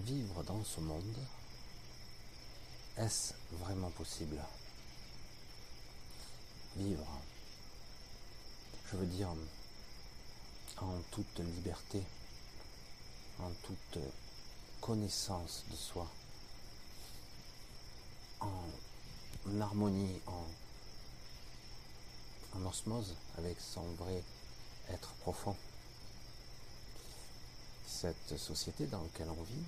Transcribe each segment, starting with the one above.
vivre dans ce monde, est-ce vraiment possible? Vivre, je veux dire, en toute liberté, en toute connaissance de soi, en harmonie, en, osmose avec son vrai être profond. Cette société dans laquelle on vit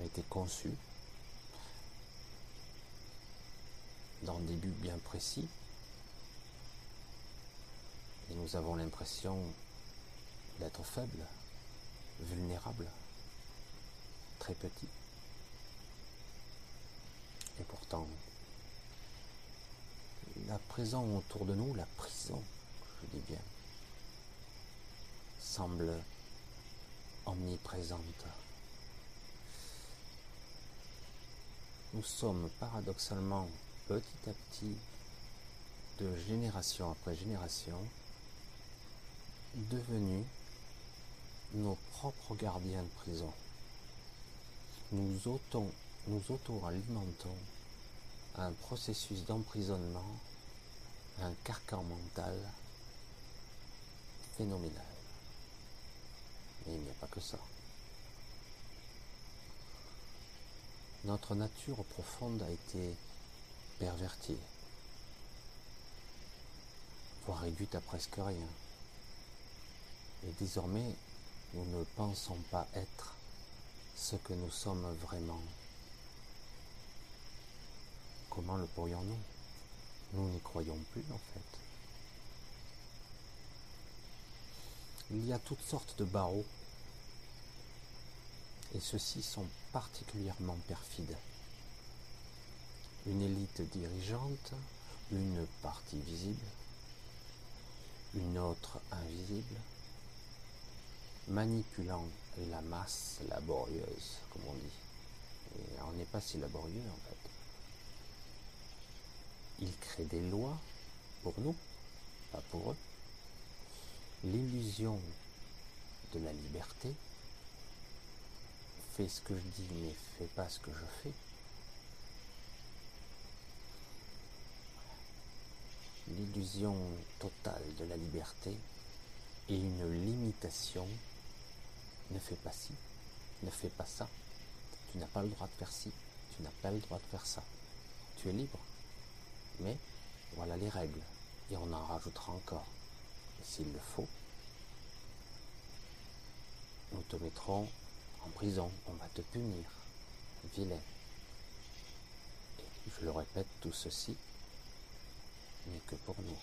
a été conçue dans des buts bien précis et nous avons l'impression d'être faibles, vulnérables, très petits. Et pourtant, la prison autour de nous, la prison, je dis bien, semble omniprésente. Nous sommes paradoxalement petit à petit, de génération après génération, devenus nos propres gardiens de prison. Nous auto, nous auto-alimentons un processus d'emprisonnement, un carcan mental phénoménal. Mais il n'y a pas que ça. Notre nature profonde a été pervertie, voire réduite à presque rien. Et désormais, nous ne pensons pas être ce que nous sommes vraiment. Comment le pourrions-nous? Nous n'y croyons plus en fait. Il y a toutes sortes de barreaux et ceux-ci sont particulièrement perfides. Une élite dirigeante, une partie visible, une autre invisible, manipulant la masse laborieuse, comme on dit. Et on n'est pas si laborieux en fait. Ils créent des lois pour nous, pas pour eux. L'illusion de la liberté fais ce que je dis mais fais pas ce que je fais. L'illusion totale de la liberté et une limitation ne fais pas ci, ne fais pas ça. Tu n'as pas le droit de faire ci, tu n'as pas le droit de faire ça. Tu es libre. Mais voilà les règles. Et on en rajoutera encore. S'il le faut, nous te mettrons en prison, on va te punir. Vilain. Et je le répète, tout ceci n'est que pour nous.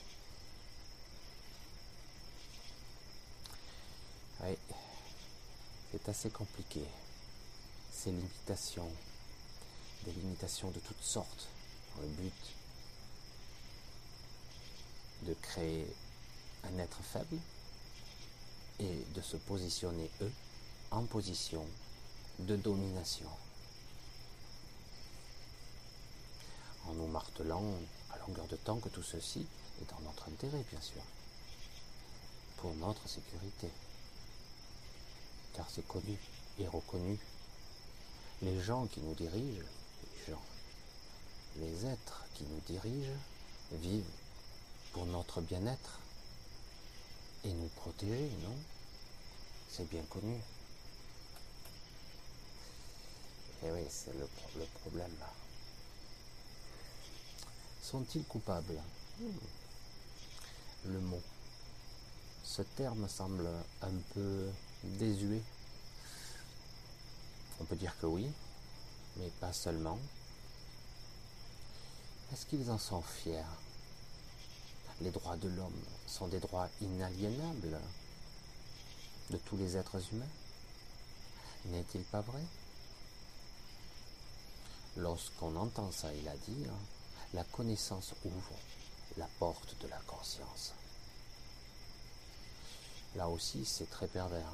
Oui, c'est assez compliqué. Ces limitations, des limitations de toutes sortes, dans le but de créer un être faible et de se positionner eux en position de domination. En nous martelant à longueur de temps que tout ceci est dans notre intérêt, bien sûr, pour notre sécurité. Car c'est connu et reconnu. Les gens qui nous dirigent, les les êtres qui nous dirigent, vivent pour notre bien-être et nous protéger, non? C'est bien connu. Et eh oui, c'est le, problème là. Sont-ils coupables? Le mot. Ce terme semble un peu désuet. On peut dire que oui, mais pas seulement. Est-ce qu'ils en sont fiers? Les droits de l'homme sont des droits inaliénables de tous les êtres humains N'est-il pas vrai? Lorsqu'on entend ça, il a dit, hein, la connaissance ouvre la porte de la conscience. Là aussi, c'est très pervers,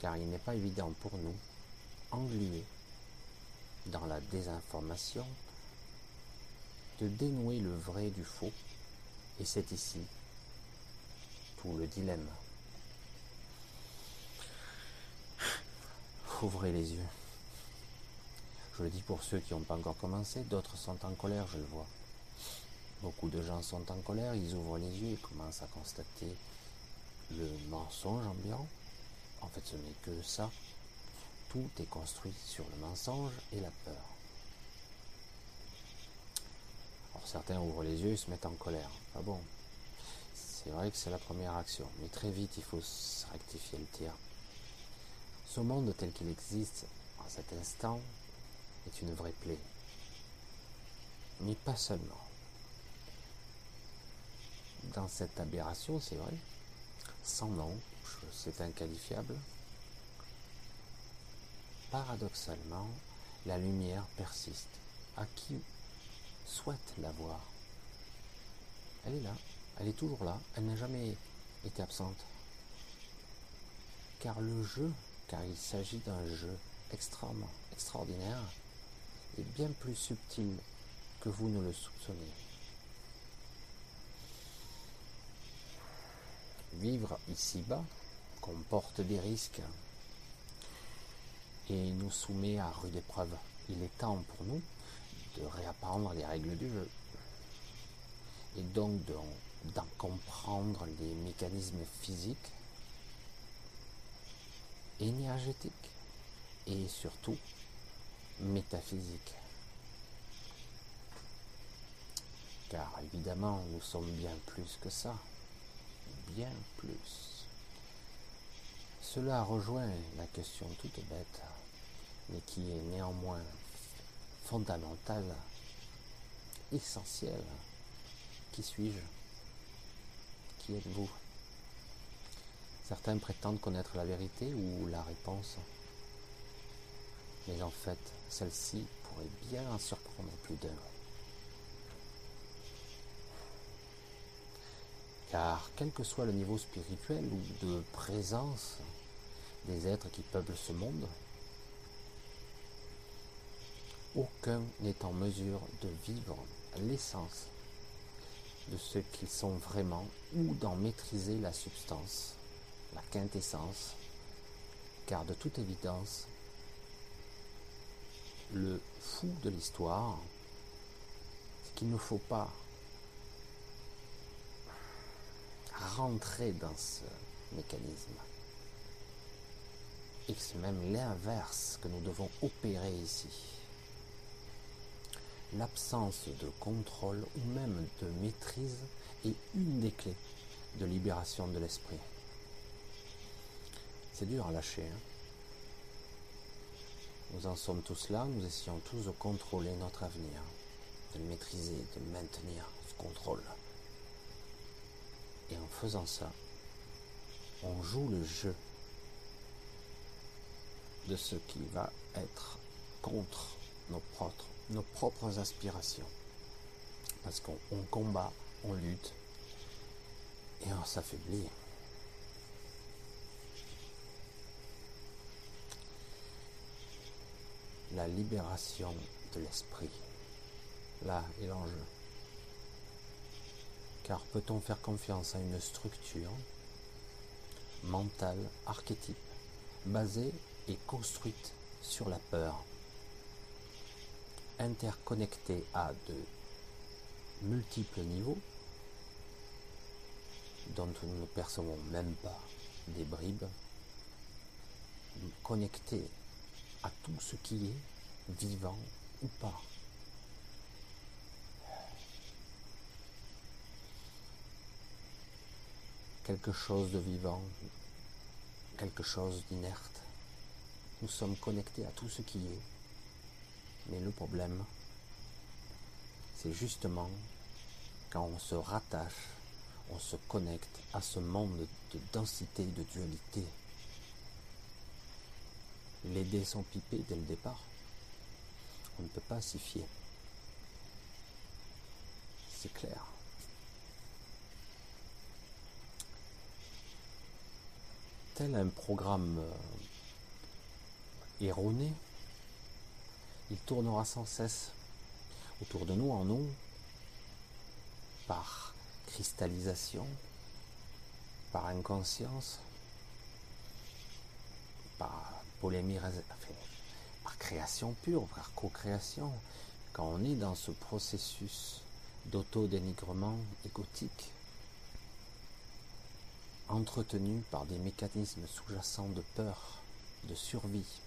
car il n'est pas évident pour nous, englués dans la désinformation, de dénouer le vrai du faux, et c'est ici tout le dilemme. ouvrez les yeux. Je le dis pour ceux qui n'ont pas encore commencé, d'autres sont en colère, je le vois. Beaucoup de gens sont en colère, ils ouvrent les yeux et commencent à constater le mensonge ambiant. En fait, ce n'est que ça. Tout est construit sur le mensonge et la peur. Alors certains ouvrent les yeux et se mettent en colère. Ah bon? C'est vrai que c'est la première action, mais très vite il faut rectifier le tir. Ce monde tel qu'il existe en cet instant une vraie plaie. Mais pas seulement. Dans cette aberration, c'est vrai, sans nom, c'est inqualifiable, paradoxalement, la lumière persiste. À qui souhaite la voir? Elle est là, elle est toujours là, elle n'a jamais été absente. Car le jeu, car il s'agit d'un jeu extrêmement extraordinaire, bien plus subtil que vous ne le soupçonnez. Vivre ici-bas comporte des risques et nous soumet à rude épreuve. Il est temps pour nous de réapprendre les règles du jeu et donc d'en comprendre les mécanismes physiques, énergétiques et surtout métaphysiques. Car évidemment, nous sommes bien plus que ça bien plus. Cela rejoint la question toute bête, mais qui est néanmoins fondamentale, essentielle. Qui suis-je? Qui êtes-vous? Certains prétendent connaître la vérité ou la réponse, mais en fait, celle-ci pourrait bien en surprendre plus d'un. Car quel que soit le niveau spirituel ou de présence des êtres qui peuplent ce monde, aucun n'est en mesure de vivre l'essence de ce qu'ils sont vraiment ou d'en maîtriser la substance, la quintessence, car de toute évidence, le fou de l'histoire, c'est qu'il ne faut pas rentrer dans ce mécanisme. Et c'est même l'inverse que nous devons opérer ici. L'absence de contrôle ou même de maîtrise est une des clés de libération de l'esprit. C'est dur à lâcher. Hein. Nous en sommes tous là, nous essayons tous de contrôler notre avenir, de le maîtriser, de maintenir ce contrôle. Et en faisant ça, on joue le jeu de ce qui va être contre nos propres, aspirations. Parce qu'on combat, on lutte et on s'affaiblit. La libération de l'esprit. Là est l'enjeu. Car peut-on faire confiance à une structure mentale, archétype, basée et construite sur la peur, interconnectée à de multiples niveaux dont nous ne percevons même pas des bribes, connectée à tout ce qui est vivant ou pas. quelque chose de vivant, quelque chose d'inerte. Nous sommes connectés à tout ce qui est. Mais le problème, c'est justement quand on se rattache, on se connecte à ce monde de densité, de dualité. Les dés sont pipés dès le départ. On ne peut pas s'y fier. C'est clair. tel un programme euh, erroné, il tournera sans cesse autour de nous en nous par cristallisation, par inconscience, par par création pure, par co-création, quand on est dans ce processus d'auto-dénigrement égotique, entretenu par des mécanismes sous-jacents de peur, de survie,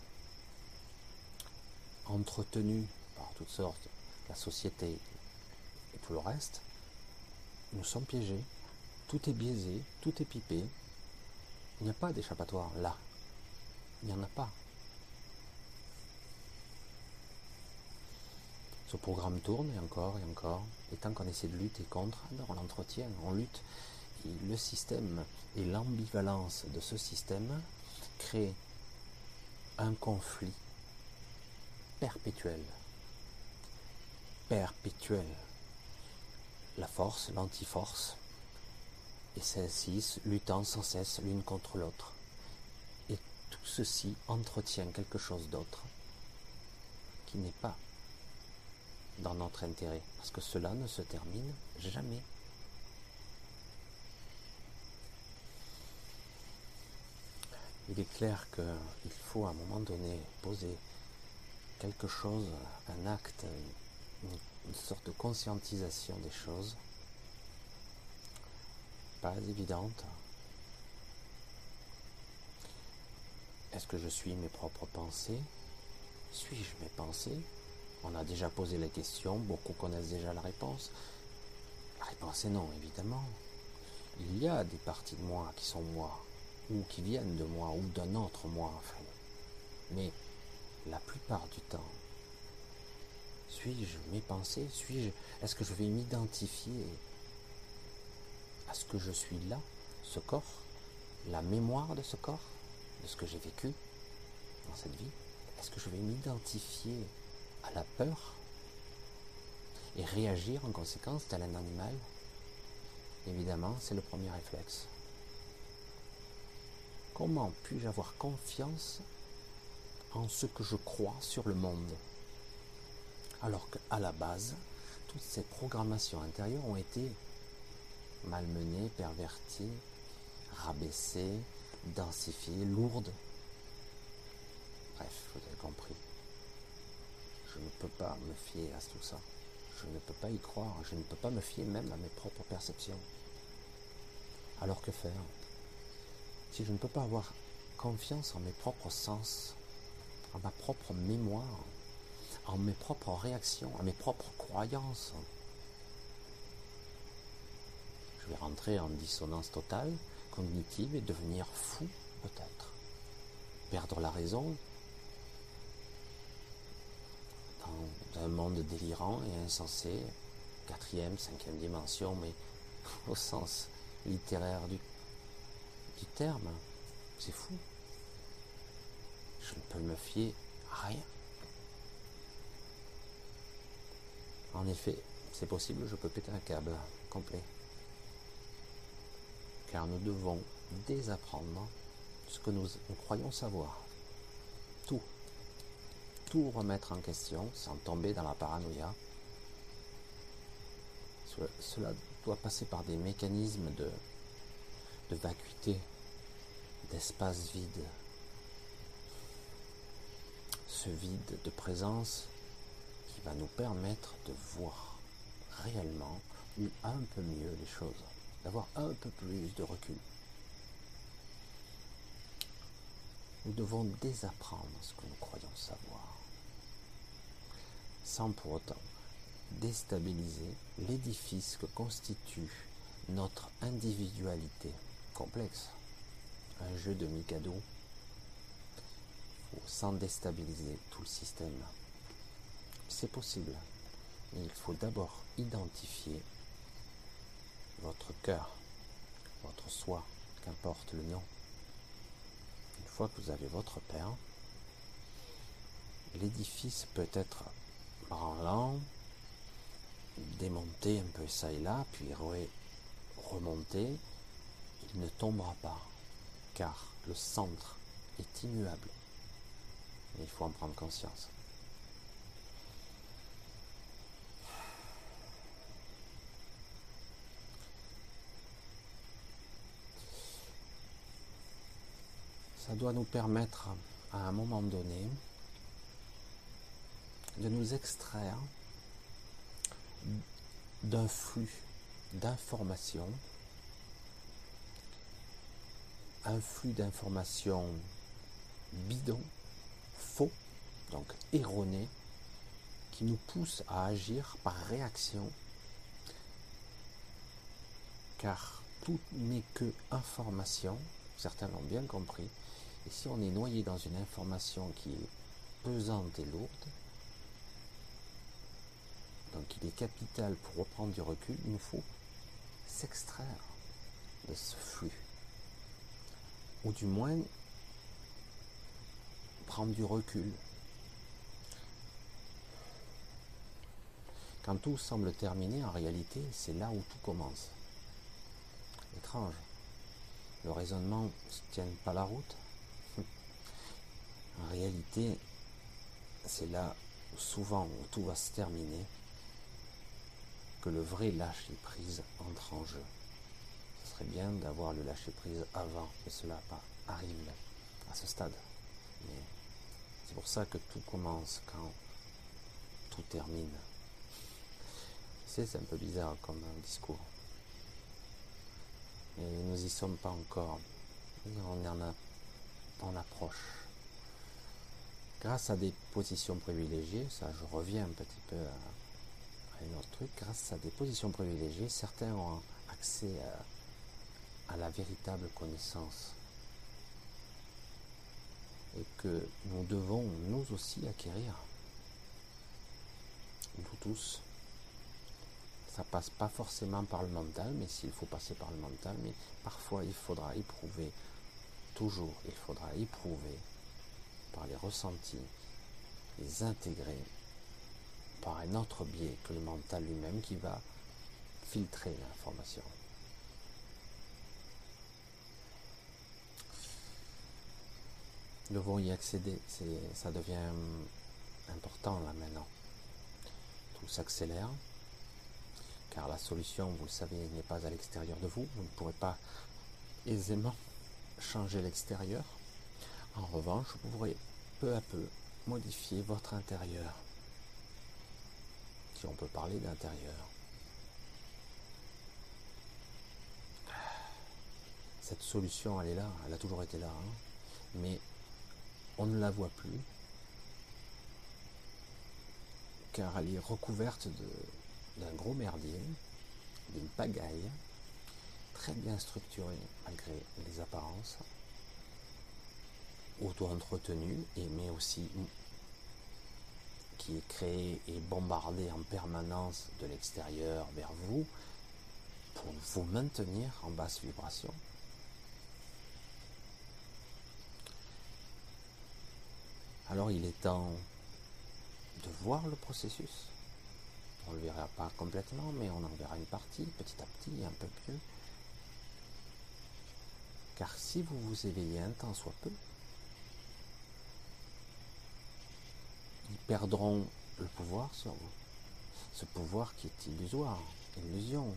entretenu par toutes sortes, la société et tout le reste, nous sommes piégés, tout est biaisé, tout est pipé, il n'y a pas d'échappatoire là, il n'y en a pas. Ce programme tourne et encore et encore, et tant qu'on essaie de lutter contre, on l'entretient, on lutte, et le système et l'ambivalence de ce système créent un conflit perpétuel. Perpétuel. La force, l'antiforce, et celle-ci luttant sans cesse l'une contre l'autre. Tout ceci entretient quelque chose d'autre qui n'est pas dans notre intérêt, parce que cela ne se termine jamais. Il est clair qu'il faut à un moment donné poser quelque chose, un acte, une, sorte de conscientisation des choses, pas évidente. Est-ce que je suis mes propres pensées? Suis-je mes pensées? On a déjà posé la question, beaucoup connaissent déjà la réponse. La réponse est non, évidemment. Il y a des parties de moi qui sont moi, ou qui viennent de moi, ou d'un autre moi, enfin. Mais la plupart du temps, suis-je mes pensées? Suis-je Est-ce que je vais m'identifier à ce que je suis là, ce corps, la mémoire de ce corps, de ce que j'ai vécu dans cette vie Est-ce que je vais m'identifier à la peur et réagir en conséquence tel un animal? Évidemment, c'est le premier réflexe. Comment puis-je avoir confiance en ce que je crois sur le monde? Alors qu'à la base, toutes ces programmations intérieures ont été malmenées, perverties, rabaissées, densifiées, lourdes. Bref, vous avez compris. Je ne peux pas me fier à tout ça. Je ne peux pas y croire. Je ne peux pas me fier même à mes propres perceptions. Alors que faire Si je ne peux pas avoir confiance en mes propres sens, à ma propre mémoire, en mes propres réactions, à mes propres croyances. Je vais rentrer en dissonance totale, cognitive et devenir fou peut-être. Perdre la raison dans un monde délirant et insensé, quatrième, cinquième dimension, mais au sens littéraire du, du terme. C'est fou je ne peux me fier à rien. En effet, c'est possible, je peux péter un câble complet. Car nous devons désapprendre ce que nous, croyons savoir. Tout. Tout remettre en question sans tomber dans la paranoïa. Cela doit passer par des mécanismes de, de vacuité, d'espace vide, ce vide de présence qui va nous permettre de voir réellement ou un peu mieux les choses, d'avoir un peu plus de recul. Nous devons désapprendre ce que nous croyons savoir, sans pour autant déstabiliser l'édifice que constitue notre individualité complexe, un jeu de Mikado sans déstabiliser tout le système. C'est possible, mais il faut d'abord identifier votre cœur, votre soi, qu'importe le nom. Une fois que vous avez votre père, l'édifice peut être branlant, démonté un peu ça et là, puis remonter, il ne tombera pas, car le centre est immuable il faut en prendre conscience. Ça doit nous permettre à un moment donné de nous extraire d'un flux d'informations, un flux d'informations bidon, faux, donc erroné, qui nous pousse à agir par réaction, car tout n'est que information, certains l'ont bien compris, et si on est noyé dans une information qui est pesante et lourde, donc il est capital pour reprendre du recul, il nous faut s'extraire de ce flux. Ou du moins prendre du recul. Quand tout semble terminé, en réalité, c'est là où tout commence. Étrange. Le raisonnement ne tient pas la route. En réalité, c'est là souvent où tout va se terminer que le vrai lâcher prise entre en jeu. Ce serait bien d'avoir le lâcher prise avant, mais cela pas arrive à ce stade. C'est pour ça que tout commence quand tout termine. C'est un peu bizarre comme un discours. Mais nous n'y sommes pas encore. On en a, on approche. Grâce à des positions privilégiées, ça je reviens un petit peu à un autre truc, grâce à des positions privilégiées, certains ont accès à, la véritable connaissance. Et que nous devons nous aussi acquérir. Nous tous. Ça passe pas forcément par le mental, mais s'il faut passer par le mental, mais parfois il faudra éprouver, toujours il faudra éprouver par les ressentis, les intégrer par un autre biais que le mental lui-même qui va filtrer l'information. Nous devons y accéder, ça devient important là maintenant. Tout s'accélère, car la solution, vous le savez, n'est pas à l'extérieur de vous. Vous ne pourrez pas aisément changer l'extérieur. En revanche, vous pourrez peu à peu modifier votre intérieur si on peut parler d'intérieur. Cette solution, elle est là, elle a toujours été là, hein. mais on ne la voit plus, car elle est recouverte d'un gros merdier, d'une pagaille, très bien structurée malgré les apparences, auto-entretenue, et mais aussi qui est créé et bombardé en permanence de l'extérieur vers vous pour vous maintenir en basse vibration. Alors il est temps de voir le processus. On ne le verra pas complètement, mais on en verra une partie, petit à petit, un peu mieux. Car si vous vous éveillez un temps soit peu, perdront le pouvoir sur vous. Ce pouvoir qui est illusoire, illusion,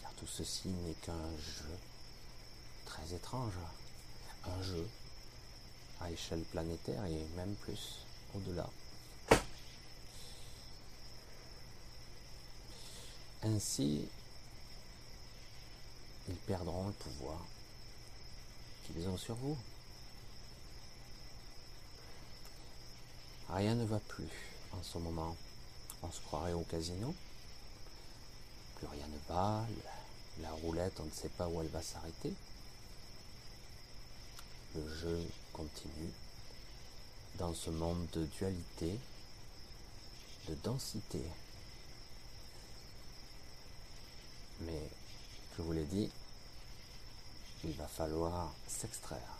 car tout ceci n'est qu'un jeu très étrange, un jeu à échelle planétaire et même plus au-delà. Ainsi, ils perdront le pouvoir qu'ils ont sur vous. Rien ne va plus en ce moment. On se croirait au casino. Plus rien ne va. La roulette, on ne sait pas où elle va s'arrêter. Le jeu continue dans ce monde de dualité, de densité. Mais, je vous l'ai dit, il va falloir s'extraire.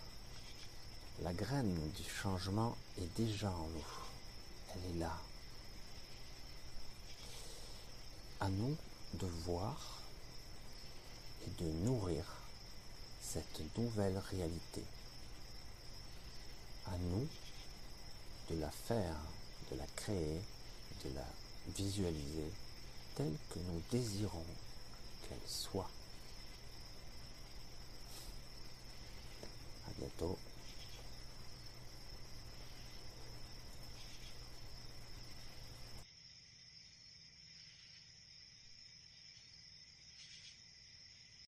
La graine du changement est déjà en nous. Elle est là. À nous de voir et de nourrir cette nouvelle réalité. À nous de la faire, de la créer, de la visualiser telle que nous désirons qu'elle soit. À bientôt.